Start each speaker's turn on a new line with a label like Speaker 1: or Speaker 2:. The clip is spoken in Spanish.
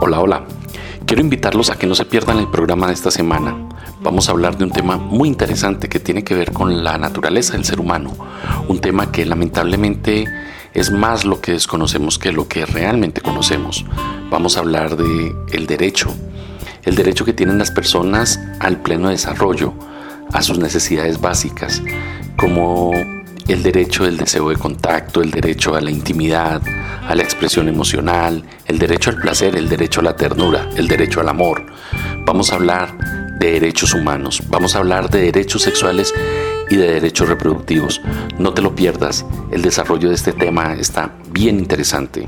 Speaker 1: Hola, hola. Quiero invitarlos a que no se pierdan el programa de esta semana. Vamos a hablar de un tema muy interesante que tiene que ver con la naturaleza del ser humano. Un tema que lamentablemente es más lo que desconocemos que lo que realmente conocemos. Vamos a hablar de el derecho. El derecho que tienen las personas al pleno desarrollo, a sus necesidades básicas, como el derecho del deseo de contacto, el derecho a la intimidad, a la expresión emocional, el derecho al placer, el derecho a la ternura, el derecho al amor. Vamos a hablar de derechos humanos, vamos a hablar de derechos sexuales y de derechos reproductivos. No te lo pierdas, el desarrollo de este tema está bien interesante.